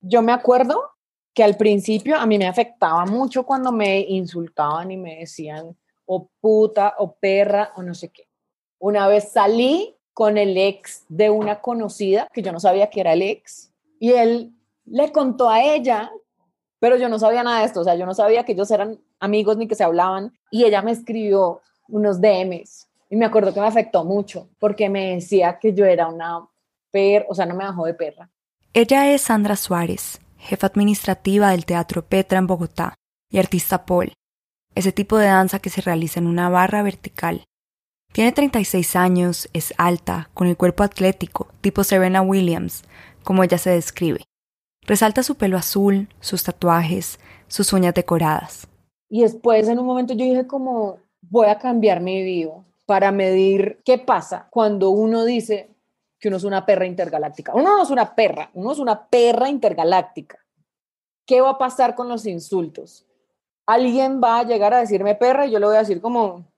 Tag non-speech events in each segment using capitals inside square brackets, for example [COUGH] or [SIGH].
Yo me acuerdo que al principio a mí me afectaba mucho cuando me insultaban y me decían o puta o perra o no sé qué. Una vez salí con el ex de una conocida, que yo no sabía que era el ex, y él le contó a ella, pero yo no sabía nada de esto, o sea, yo no sabía que ellos eran amigos ni que se hablaban, y ella me escribió unos DMs, y me acuerdo que me afectó mucho, porque me decía que yo era una per, o sea, no me bajó de perra. Ella es Sandra Suárez, jefa administrativa del Teatro Petra en Bogotá y artista Paul, ese tipo de danza que se realiza en una barra vertical. Tiene 36 años, es alta, con el cuerpo atlético, tipo Serena Williams, como ella se describe. Resalta su pelo azul, sus tatuajes, sus uñas decoradas. Y después en un momento yo dije como, voy a cambiar mi vivo para medir qué pasa cuando uno dice que uno es una perra intergaláctica. Uno no es una perra, uno es una perra intergaláctica. ¿Qué va a pasar con los insultos? Alguien va a llegar a decirme perra y yo le voy a decir como,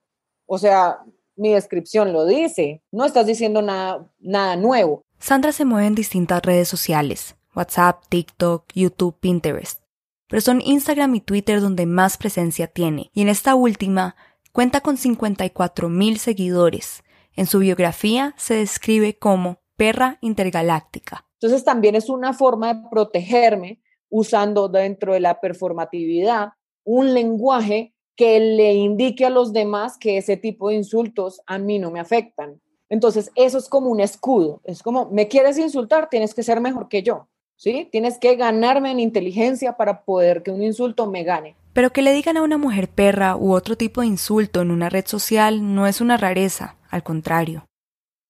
o sea, mi descripción lo dice, no estás diciendo nada, nada nuevo. Sandra se mueve en distintas redes sociales, WhatsApp, TikTok, YouTube, Pinterest, pero son Instagram y Twitter donde más presencia tiene, y en esta última cuenta con 54 mil seguidores. En su biografía se describe como perra intergaláctica. Entonces también es una forma de protegerme usando dentro de la performatividad un lenguaje que le indique a los demás que ese tipo de insultos a mí no me afectan. Entonces, eso es como un escudo. Es como, me quieres insultar, tienes que ser mejor que yo. ¿Sí? Tienes que ganarme en inteligencia para poder que un insulto me gane. Pero que le digan a una mujer perra u otro tipo de insulto en una red social no es una rareza, al contrario.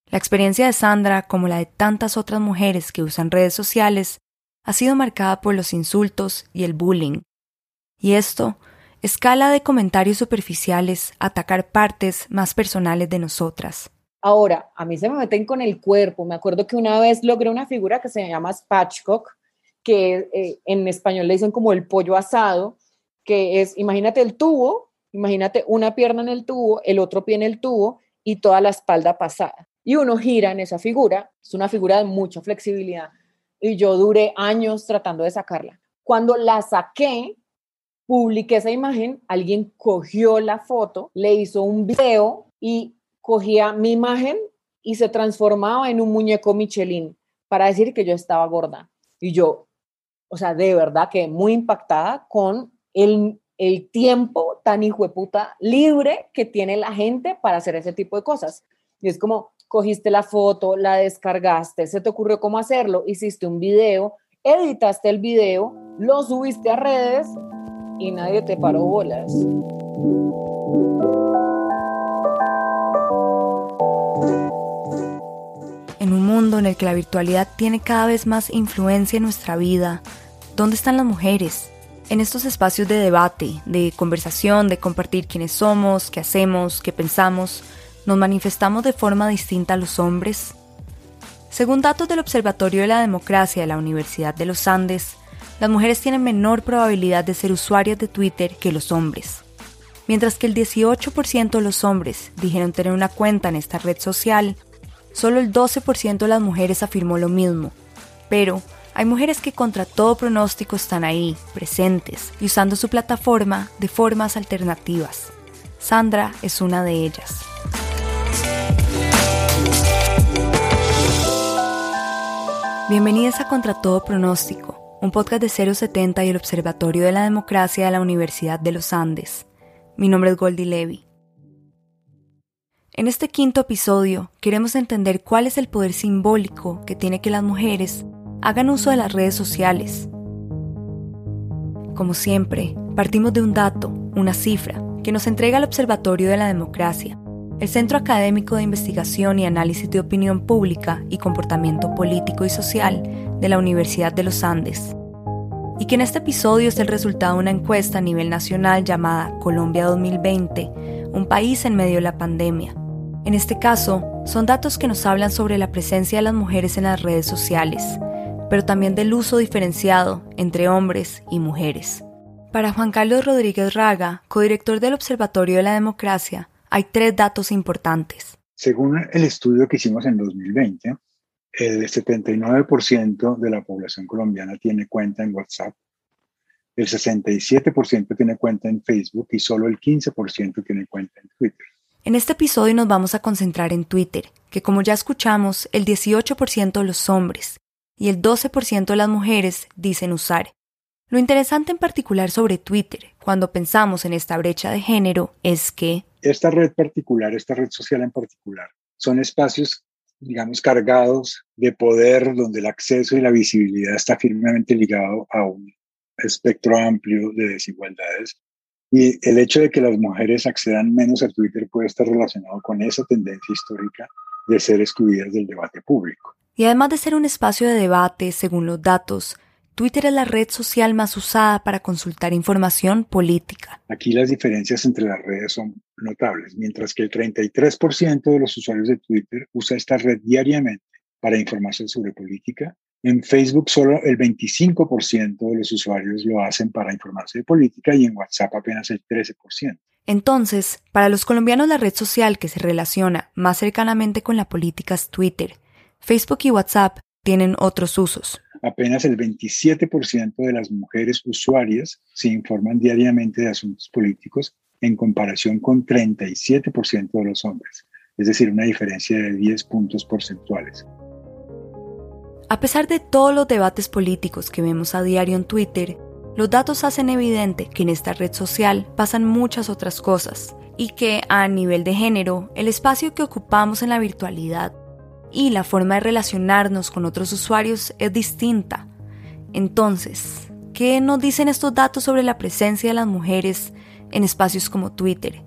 La experiencia de Sandra, como la de tantas otras mujeres que usan redes sociales, ha sido marcada por los insultos y el bullying. Y esto escala de comentarios superficiales a atacar partes más personales de nosotras. Ahora, a mí se me meten con el cuerpo. Me acuerdo que una vez logré una figura que se llama spatchcock, que eh, en español le dicen como el pollo asado, es, imagínate el tubo, imagínate una pierna en el tubo, el otro pie en el tubo y toda la espalda pasada. Y uno gira en esa figura, es una figura de mucha flexibilidad. Y yo duré años tratando de sacarla. Cuando la saqué, publiqué esa imagen, alguien cogió la foto, le hizo un video y cogía mi imagen y se transformaba en un muñeco Michelin para decir que yo estaba gorda. Y yo, o sea, de verdad que muy impactada con el, el tiempo tan hijo de puta libre que tiene la gente para hacer ese tipo de cosas. Y es como, cogiste la foto, la descargaste, se te ocurrió cómo hacerlo, hiciste un video, editaste el video, lo subiste a redes y nadie te paró bolas. En un mundo en el que la virtualidad tiene cada vez más influencia en nuestra vida, ¿dónde están las mujeres? En estos espacios de debate, de conversación, de compartir quiénes somos, qué hacemos, qué pensamos, ¿nos manifestamos de forma distinta a los hombres? Según datos del Observatorio de la Democracia de la Universidad de los Andes, las mujeres tienen menor probabilidad de ser usuarias de Twitter que los hombres. Mientras que el 18% de los hombres dijeron tener una cuenta en esta red social, solo el 12% de las mujeres afirmó lo mismo. Pero hay mujeres que contra todo pronóstico están ahí, presentes, y usando su plataforma de formas alternativas. Sandra es una de ellas. Bienvenidas a Contra todo pronóstico un podcast de 070 y el Observatorio de la Democracia de la Universidad de los Andes. Mi nombre es Goldie Levy. En este quinto episodio queremos entender cuál es el poder simbólico que tiene que las mujeres hagan uso de las redes sociales. Como siempre, partimos de un dato, una cifra, que nos entrega el Observatorio de la Democracia, el Centro Académico de Investigación y Análisis de Opinión Pública y Comportamiento Político y Social de la Universidad de los Andes, y que en este episodio es el resultado de una encuesta a nivel nacional llamada Colombia 2020, un país en medio de la pandemia. En este caso, son datos que nos hablan sobre la presencia de las mujeres en las redes sociales, pero también del uso diferenciado entre hombres y mujeres. Para Juan Carlos Rodríguez Raga, codirector del Observatorio de la Democracia, hay tres datos importantes. Según el estudio que hicimos en 2020, el 79% de la población colombiana tiene cuenta en WhatsApp, el 67% tiene cuenta en Facebook y solo el 15% tiene cuenta en Twitter. En este episodio nos vamos a concentrar en Twitter, que como ya escuchamos, el 18% de los hombres y el 12% de las mujeres dicen usar. Lo interesante en particular sobre Twitter, cuando pensamos en esta brecha de género, es que... Esta red particular, esta red social en particular, son espacios, digamos, cargados de poder donde el acceso y la visibilidad está firmemente ligado a un espectro amplio de desigualdades. Y el hecho de que las mujeres accedan menos a Twitter puede estar relacionado con esa tendencia histórica de ser excluidas del debate público. Y además de ser un espacio de debate, según los datos, Twitter es la red social más usada para consultar información política. Aquí las diferencias entre las redes son notables. Mientras que el 33% de los usuarios de Twitter usa esta red diariamente para información sobre política, en Facebook solo el 25% de los usuarios lo hacen para informarse de política y en WhatsApp apenas el 13%. Entonces, para los colombianos la red social que se relaciona más cercanamente con la política es Twitter. Facebook y WhatsApp tienen otros usos. Apenas el 27% de las mujeres usuarias se informan diariamente de asuntos políticos en comparación con 37% de los hombres, es decir, una diferencia de 10 puntos porcentuales. A pesar de todos los debates políticos que vemos a diario en Twitter, los datos hacen evidente que en esta red social pasan muchas otras cosas y que a nivel de género, el espacio que ocupamos en la virtualidad y la forma de relacionarnos con otros usuarios es distinta. Entonces, ¿qué nos dicen estos datos sobre la presencia de las mujeres en espacios como Twitter?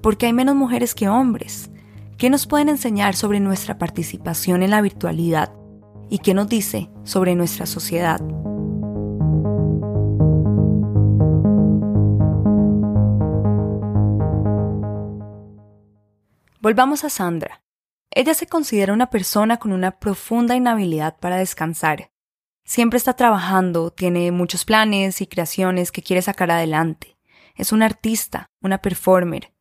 ¿Por qué hay menos mujeres que hombres? ¿Qué nos pueden enseñar sobre nuestra participación en la virtualidad? y qué nos dice sobre nuestra sociedad. Volvamos a Sandra. Ella se considera una persona con una profunda inhabilidad para descansar. Siempre está trabajando, tiene muchos planes y creaciones que quiere sacar adelante. Es una artista, una performer.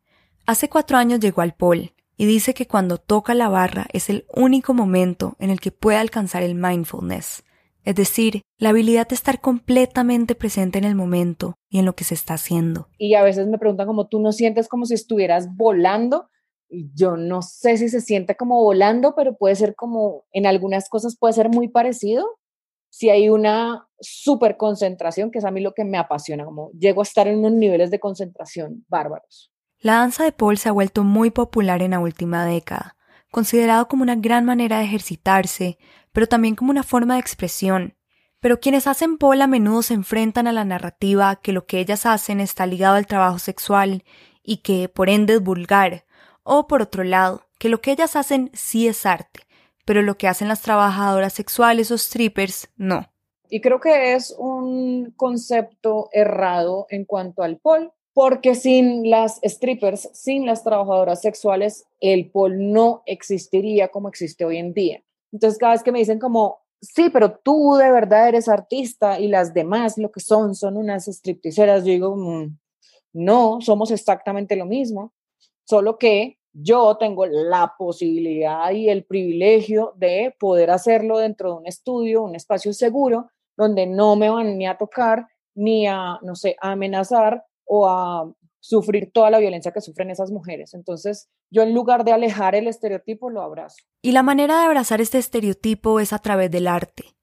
Hace cuatro años llegó al Pol y dice que cuando toca la barra es el único momento en el que puede alcanzar el mindfulness, es decir, la habilidad de estar completamente presente en el momento y en lo que se está haciendo. Y a veces me preguntan como tú no sientes como si estuvieras volando. Yo no sé si se siente como volando, pero puede ser como en algunas cosas puede ser muy parecido. Si hay una super concentración, que es a mí lo que me apasiona, como llego a estar en unos niveles de concentración bárbaros. La danza de pole se ha vuelto muy popular en la última década, considerado como una gran manera de ejercitarse, pero también como una forma de expresión. Pero quienes hacen pole a menudo se enfrentan a la narrativa que lo que ellas hacen está ligado al trabajo sexual y que por ende es vulgar, o por otro lado, que lo que ellas hacen sí es arte, pero lo que hacen las trabajadoras sexuales o strippers no. Y creo que es un concepto errado en cuanto al pole, porque sin las strippers, sin las trabajadoras sexuales, el pol no existiría como existe hoy en día. Entonces, cada vez que me dicen como, sí, pero tú de verdad eres artista y las demás lo que son son unas stripteaseras, yo digo, mm, no, somos exactamente lo mismo, solo que yo tengo la posibilidad y el privilegio de poder hacerlo dentro de un estudio, un espacio seguro, donde no me van ni a tocar, ni a, no sé, amenazar, o a sufrir toda la violencia que sufren esas mujeres. Entonces, yo en lugar de alejar el estereotipo, lo abrazo. Y la manera de abrazar este estereotipo es a través del arte.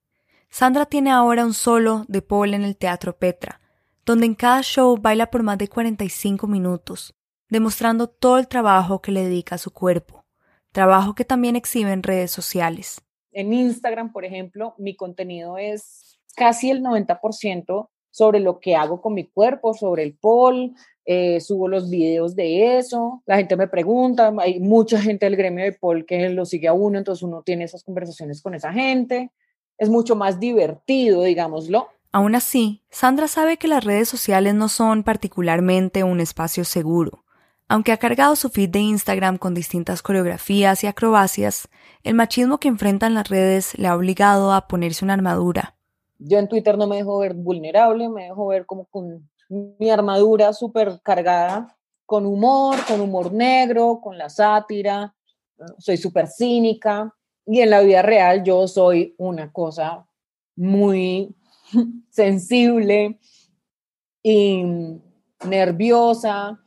Sandra tiene ahora un solo de Paul en el Teatro Petra, donde en cada show baila por más de 45 minutos, demostrando todo el trabajo que le dedica a su cuerpo, trabajo que también exhibe en redes sociales. En Instagram, por ejemplo, mi contenido es casi el 90% sobre lo que hago con mi cuerpo, sobre el pol, eh, subo los videos de eso, la gente me pregunta, hay mucha gente del gremio de pol que lo sigue a uno, entonces uno tiene esas conversaciones con esa gente, es mucho más divertido, digámoslo. Aún así, Sandra sabe que las redes sociales no son particularmente un espacio seguro. Aunque ha cargado su feed de Instagram con distintas coreografías y acrobacias, el machismo que enfrentan las redes le ha obligado a ponerse una armadura, yo en Twitter no me dejo ver vulnerable, me dejo ver como con mi armadura súper cargada, con humor, con humor negro, con la sátira, soy súper cínica. Y en la vida real yo soy una cosa muy [LAUGHS] sensible y nerviosa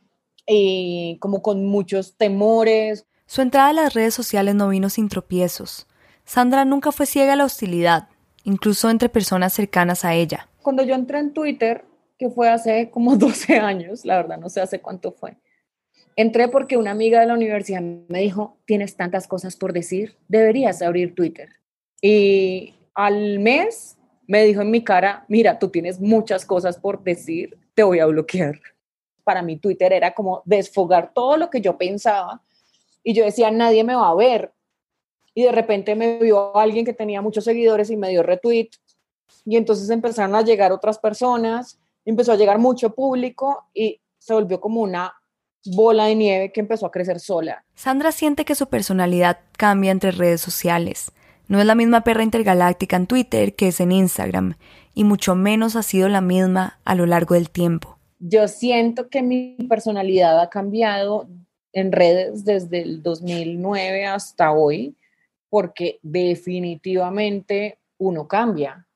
y como con muchos temores. Su entrada a las redes sociales no vino sin tropiezos. Sandra nunca fue ciega a la hostilidad, incluso entre personas cercanas a ella. Cuando yo entré en Twitter, que fue hace como [LAUGHS] 12 años, la verdad no sé hace cuánto fue, entré porque una amiga de la universidad me dijo, tienes tantas cosas por decir, deberías abrir Twitter. Y al mes me dijo en mi cara, mira, tú tienes muchas cosas por decir, te voy a bloquear. Para mí Twitter era como desfogar todo lo que yo pensaba y yo decía, nadie me va a ver. Y de repente me vio alguien que tenía muchos seguidores y me dio retweet. Y entonces empezaron a llegar otras personas, empezó a llegar mucho público y se volvió como una bola de nieve que empezó a crecer sola. Sandra siente que su personalidad cambia entre redes sociales. No es la misma perra intergaláctica en Twitter que es en Instagram, y mucho menos ha sido la misma a lo largo del tiempo. Yo siento que mi personalidad ha cambiado en redes desde el 2009 hasta hoy, porque definitivamente uno cambia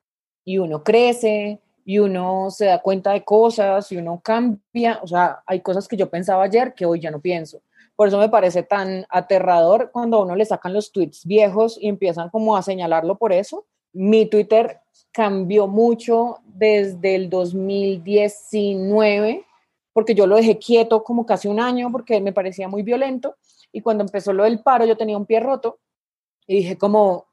y uno crece y uno se da cuenta de cosas y uno cambia, o sea, hay cosas que yo pensaba ayer que hoy ya no pienso. Por eso me parece tan aterrador cuando a uno le sacan los tweets viejos y empiezan como a señalarlo por eso. Mi Twitter cambió mucho desde el 2019 porque yo lo dejé quieto como casi un año porque me parecía muy violento y cuando empezó lo del paro yo tenía un pie roto y dije como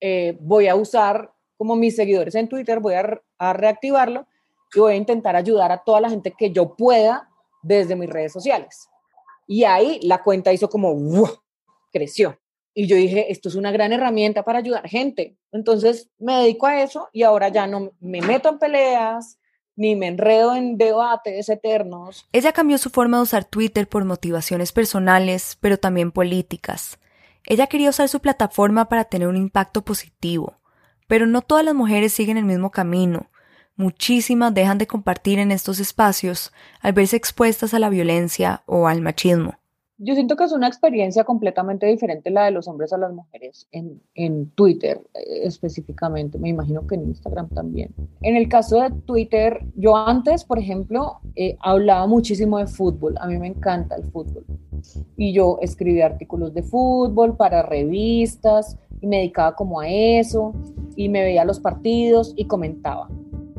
eh, voy a usar como mis seguidores en Twitter, voy a, a, reactivarlo y voy a intentar ayudar a toda la gente que yo pueda desde mis redes sociales. Y ahí la cuenta hizo como, creció. Y yo dije, esto es una gran herramienta para ayudar gente. Entonces me dedico a eso y ahora ya no me meto en peleas, ni me enredo en debates eternos. Ella cambió su forma de usar Twitter por motivaciones personales, pero también políticas. Ella quería usar su plataforma para tener un impacto positivo, pero no todas las mujeres siguen el mismo camino. Muchísimas dejan de compartir en estos espacios al verse expuestas a la violencia o al machismo. Yo siento que es una experiencia completamente diferente la de los hombres a las mujeres en, en Twitter eh, específicamente, me imagino que en Instagram también. En el caso de Twitter, yo antes, por ejemplo, eh, hablaba muchísimo de fútbol, a mí me encanta el fútbol. Y yo escribía artículos de fútbol para revistas y me dedicaba como a eso y me veía los partidos y comentaba.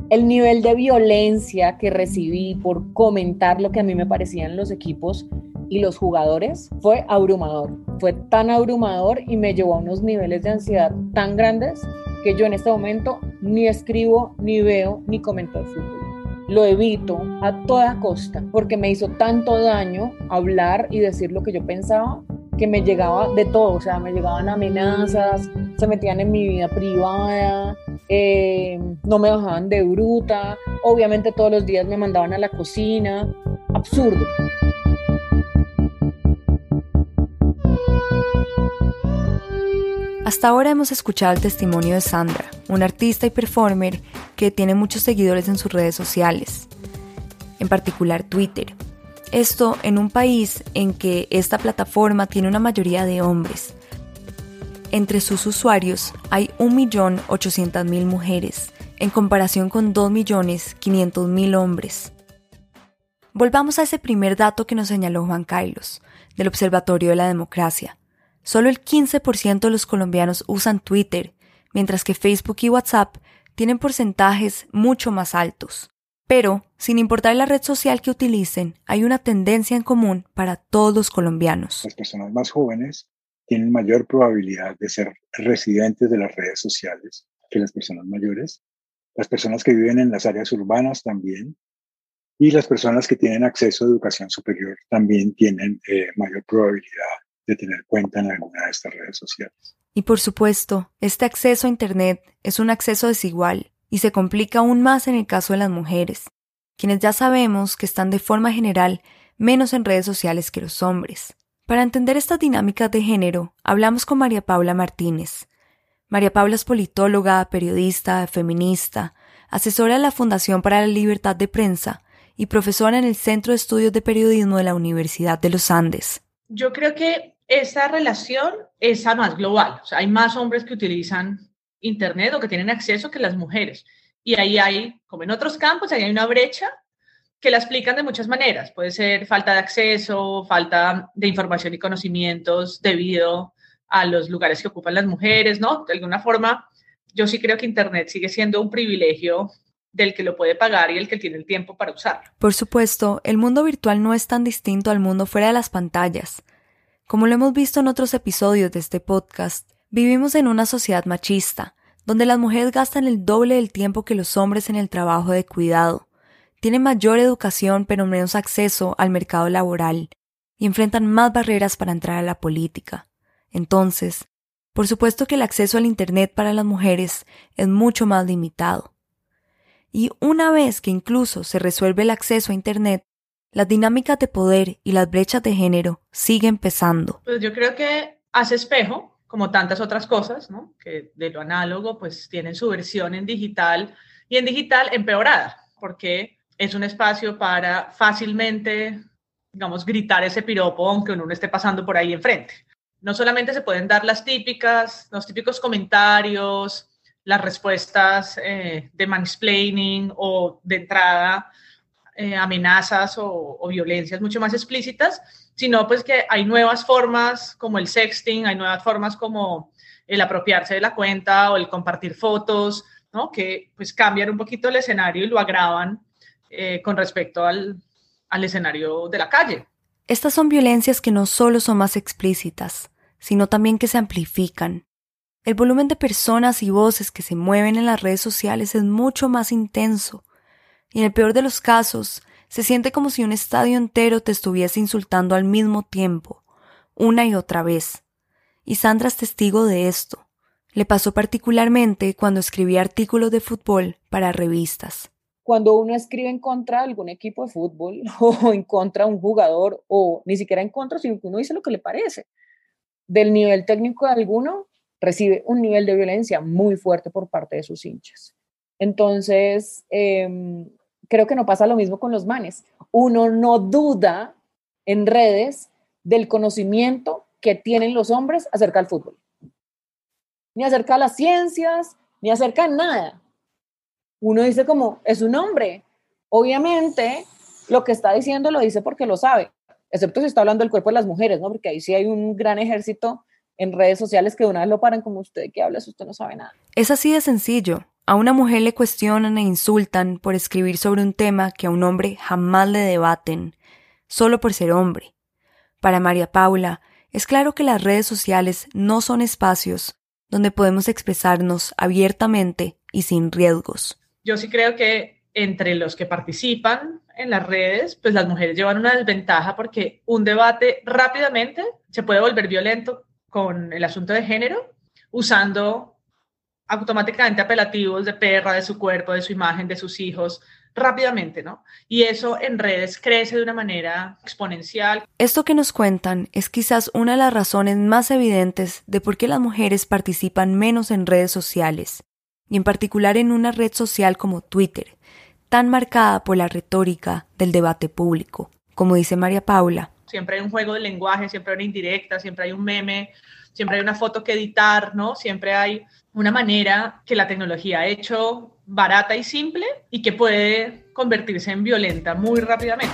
El nivel de violencia que recibí por comentar lo que a mí me parecían los equipos y los jugadores fue abrumador. Fue tan abrumador y me llevó a unos niveles de ansiedad tan grandes que yo en este momento ni escribo, ni veo, ni comento el fútbol. Lo evito a toda costa porque me hizo tanto daño hablar y decir lo que yo pensaba que me llegaba de todo, o sea, me llegaban amenazas, se metían en mi vida privada, eh, no me bajaban de bruta, obviamente todos los días me mandaban a la cocina, absurdo. Hasta ahora hemos escuchado el testimonio de Sandra, una artista y performer que tiene muchos seguidores en sus redes sociales, en particular Twitter. Esto en un país en que esta plataforma tiene una mayoría de hombres. Entre sus usuarios hay 1.800.000 mujeres, en comparación con 2.500.000 hombres. Volvamos a ese primer dato que nos señaló Juan Carlos, del Observatorio de la Democracia Solo el 15% de los colombianos usan Twitter, mientras que Facebook y WhatsApp tienen porcentajes mucho más altos. Pero, sin importar la red social que utilicen, hay una tendencia en común para todos los colombianos. Las personas más jóvenes tienen mayor probabilidad de ser residentes de las redes sociales que las personas mayores. Las personas que viven en las áreas urbanas también. Y las personas que tienen acceso a educación superior también tienen eh, mayor probabilidad de tener cuenta en alguna de estas redes sociales. Y por supuesto, este acceso a Internet es un acceso desigual y se complica aún más en el caso de las mujeres, quienes ya sabemos que están de forma general menos en redes sociales que los hombres. Para entender estas dinámicas de género, hablamos con María Paula Martínez. María Paula es politóloga, periodista, feminista, asesora de la Fundación para la Libertad de Prensa y profesora en el Centro de Estudios de Periodismo de la Universidad de los Andes. Yo creo que esa relación es más global. Hay más hombres que utilizan Internet o que tienen acceso que las mujeres. Y ahí hay, como en otros campos, ahí hay una brecha que la explican de muchas maneras. Puede ser falta de acceso, falta de información y conocimientos debido a los lugares que ocupan las mujeres, ¿no? De alguna forma, yo sí creo que Internet sigue siendo un privilegio del que lo puede pagar y el que tiene el tiempo para usarlo. Por supuesto, el mundo virtual no es tan distinto al mundo fuera de las pantallas. Como lo hemos visto en otros episodios de este podcast, vivimos en una sociedad machista, donde las mujeres gastan el doble del tiempo que los hombres en el trabajo de cuidado, tienen mayor educación pero menos acceso al mercado laboral y enfrentan más barreras para entrar a la política. Entonces, por supuesto que el acceso al Internet para las mujeres es mucho más limitado. Y una vez que incluso se resuelve el acceso a Internet, las dinámicas de poder y las brechas de género siguen pesando. Pues yo creo que hace espejo, como tantas otras cosas, ¿no? que de lo análogo pues tienen su versión en digital y en digital empeorada, porque es un espacio para fácilmente, digamos, gritar ese piropo aunque uno no esté pasando por ahí enfrente no solamente se pueden dar las típicas, los típicos comentarios, las respuestas eh, de mansplaining o de entrada eh, amenazas o, o, violencias mucho más explícitas, sino pues que hay nuevas formas como el sexting, hay nuevas formas como el apropiarse de la cuenta o el compartir fotos, ¿no? que pues cambian un poquito el escenario y lo agravan eh, con respecto al, al escenario de la calle. Estas son violencias que no solo son más explícitas, sino también que se amplifican. El volumen de personas y voces que se mueven en las redes sociales es mucho más intenso, y en el peor de los casos, se siente como si un estadio entero te estuviese insultando al mismo tiempo, una y otra vez. Y Sandra es testigo de esto. Le pasó particularmente cuando escribía artículos de fútbol para revistas. Cuando uno escribe en contra de algún equipo de fútbol [LAUGHS] o en contra de un jugador o ni siquiera en contra, sino que uno dice lo que le parece del nivel técnico de alguno, recibe un nivel de violencia muy fuerte por parte de sus hinchas. Entonces, em, creo que no pasa lo mismo con los manes. Uno no duda en redes del conocimiento que tienen los hombres acerca del fútbol, ni acerca de las ciencias, ni acerca de nada. Uno dice como, es un hombre. Obviamente, lo que está diciendo lo dice porque lo sabe excepto si está hablando del cuerpo de las mujeres, ¿no? Porque ahí sí hay un gran ejército en redes sociales que una vez lo paran como usted que habla, si usted no sabe nada. Es así de sencillo. A una mujer le cuestionan e insultan por escribir sobre un tema que a un hombre jamás le debaten, solo por ser hombre. Para María Paula, es claro que las redes sociales no son espacios donde podemos expresarnos abiertamente y sin riesgos. Yo sí creo que entre los que participan en las redes, pues las mujeres llevan una desventaja porque un debate rápidamente se puede volver violento con el asunto de género usando automáticamente apelativos de perra, de su cuerpo, de su imagen, de sus hijos, rápidamente, ¿no? Y eso en redes crece de una manera exponencial. Esto que nos cuentan es quizás una de las razones más evidentes de por qué las mujeres participan menos en redes sociales, y en particular en una red social como Twitter, tan marcada por la retórica del debate público. Como dice María Paula. Siempre hay un juego de lenguaje, siempre hay una indirecta, siempre hay un meme, siempre hay una foto que editar, ¿no? Siempre hay una manera que la tecnología ha hecho barata y simple y que puede convertirse en violenta muy rápidamente.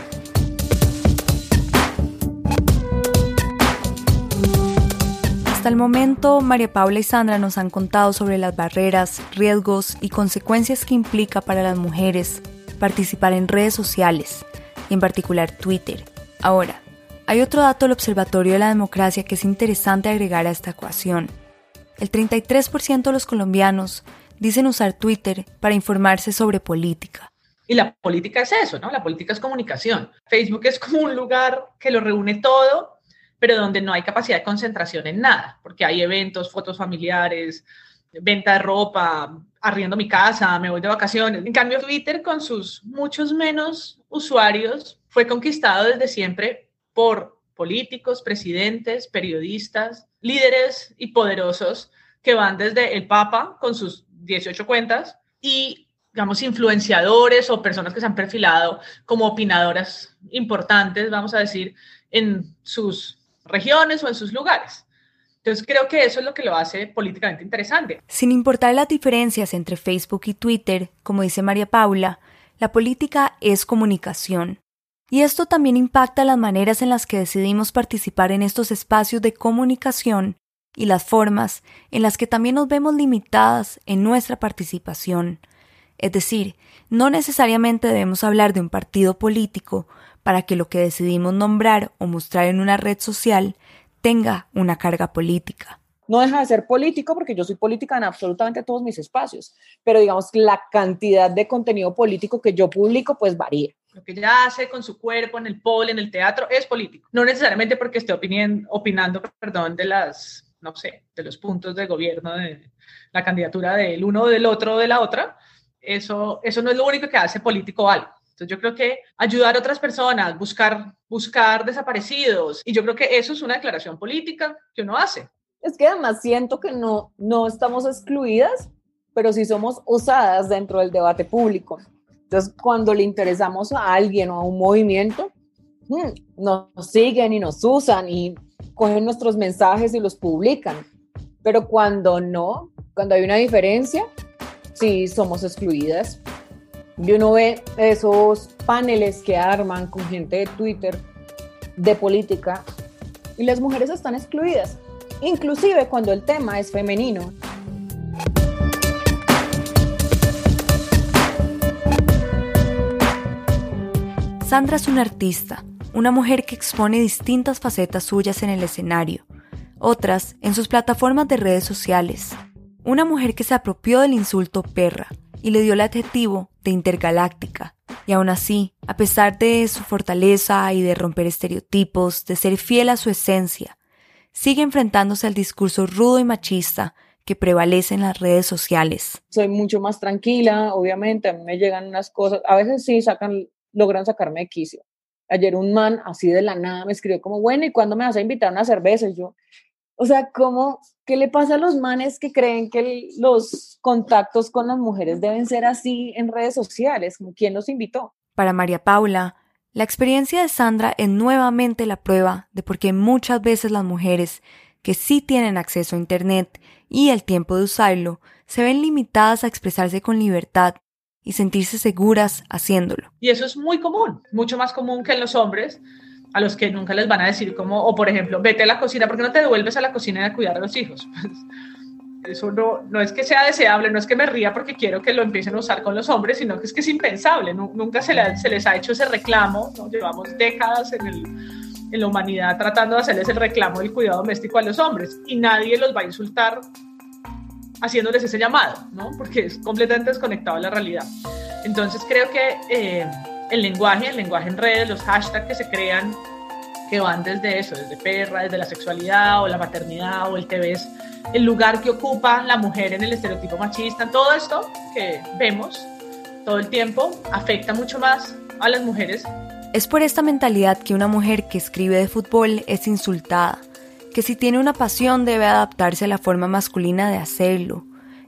Hasta el momento, María Paula y Sandra nos han contado sobre las barreras, riesgos y consecuencias que implica para las mujeres participar en redes sociales, y en particular Twitter. Ahora, hay otro dato del Observatorio de la Democracia que es interesante agregar a esta ecuación. El 33% de los colombianos dicen usar Twitter para informarse sobre política. Y la política es eso, ¿no? La política es comunicación. Facebook es como un lugar que lo reúne todo pero donde no hay capacidad de concentración en nada, porque hay eventos, fotos familiares, venta de ropa, arriendo mi casa, me voy de vacaciones. En cambio, Twitter con sus muchos menos usuarios fue conquistado desde siempre por políticos, presidentes, periodistas, líderes y poderosos que van desde el Papa con sus 18 cuentas y digamos, influenciadores o personas que se han perfilado como opinadoras importantes, vamos a decir, en sus regiones o en sus lugares. Entonces creo que eso es lo que lo hace políticamente interesante. Sin importar las diferencias entre Facebook y Twitter, como dice María Paula, la política es comunicación. Y esto también impacta las maneras en las que decidimos participar en estos espacios de comunicación y las formas en las que también nos vemos limitadas en nuestra participación. Es decir, no necesariamente debemos hablar de un partido político para que lo que decidimos nombrar o mostrar en una red social tenga una carga política. No deja de ser político porque yo soy política en absolutamente todos mis espacios, pero digamos la cantidad de contenido político que yo publico pues varía. Lo que ella hace con su cuerpo en el pole, en el teatro, es político. No necesariamente porque esté opinando perdón, de las no sé, de los puntos de gobierno, de la candidatura del uno del otro de la otra, eso, eso no es lo único que hace político algo. Entonces yo creo que ayudar a otras personas, buscar, buscar desaparecidos, y yo creo que eso es una declaración política que uno hace. Es que además siento que no, no estamos excluidas, pero sí somos usadas dentro del debate público. Entonces, cuando le interesamos a alguien o a un movimiento, hmm, nos siguen y nos usan y cogen nuestros mensajes y los publican. Pero cuando no, cuando hay una diferencia, sí somos excluidas. Y uno ve esos paneles que arman con gente de Twitter de política y las mujeres están excluidas, inclusive cuando el tema es femenino. Sandra es una artista, una mujer que expone distintas facetas suyas en el escenario, otras en sus plataformas de redes sociales. Una mujer que se apropió del insulto perra y le dio el adjetivo de intergaláctica. Y aún así, a pesar de su fortaleza y de romper estereotipos, de ser fiel a su esencia, sigue enfrentándose al discurso rudo y machista que prevalece en las redes sociales. Soy mucho más tranquila, obviamente, a mí me llegan unas cosas, a veces sí sacan, logran sacarme de quicio, Ayer un man así de la nada me escribió como, bueno, ¿y cuándo me vas a invitar a una cerveza? Yo, o sea, ¿cómo, qué le pasa a los manes que creen que los contactos con las mujeres deben ser así en redes sociales? ¿Quién los invitó? Para María Paula, la experiencia de Sandra es nuevamente la prueba de por qué muchas veces las mujeres que sí tienen acceso a Internet y el tiempo de usarlo se ven limitadas a expresarse con libertad y sentirse seguras haciéndolo. Y eso es muy común, mucho más común que en los hombres, a los que nunca les van a decir como, o por ejemplo, vete a la cocina, ¿por qué no te devuelves a la cocina a cuidar a los hijos? [LAUGHS] Pues, eso no, no es que sea deseable, no es que me ría porque quiero que lo empiecen a usar con los hombres, sino que es que es impensable, nunca se, se, les ha hecho ese reclamo, llevamos décadas en, el, en la humanidad tratando de hacerles el reclamo del cuidado doméstico a los hombres y nadie los va a insultar haciéndoles ese llamado, ¿no? Porque es completamente desconectado de la realidad. Entonces creo que eh, el lenguaje, el lenguaje en redes, los hashtags que se crean, que van desde eso, desde perra, desde la sexualidad o la maternidad o el TV, el lugar que ocupa la mujer en el estereotipo machista, todo esto que vemos todo el tiempo afecta mucho más a las mujeres. Es por esta mentalidad que una mujer que escribe de fútbol es insultada que si tiene una pasión debe adaptarse a la forma masculina de hacerlo,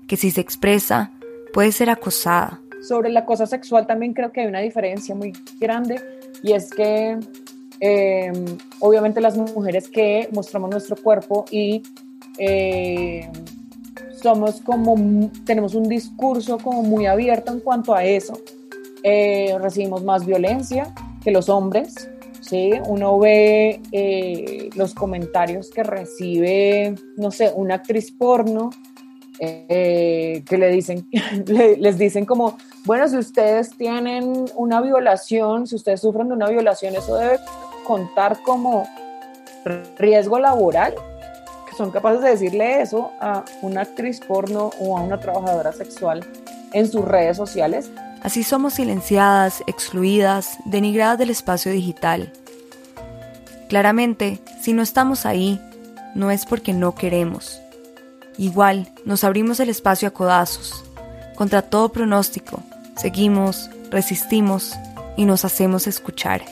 que si se expresa puede ser acosada. Sobre la cosa sexual también creo que hay una diferencia muy grande y es que em, obviamente las mujeres que mostramos nuestro cuerpo y em, somos como, tenemos un discurso como muy abierto en cuanto a eso, eh, recibimos más violencia que los hombres ¿sí? Uno ve eh, los comentarios que recibe, no sé, una actriz porno, eh, que le dicen, [LAUGHS] les dicen como, bueno, si ustedes tienen una violación, si ustedes sufren de una violación, eso debe contar como riesgo laboral, que son capaces de decirle eso a una actriz porno o a una trabajadora sexual en sus redes sociales. Así somos silenciadas, excluidas, denigradas del espacio digital. Claramente, si no estamos ahí, no es porque no queremos. Igual, nos abrimos el espacio a codazos. Contra todo pronóstico, seguimos, resistimos y nos hacemos escuchar.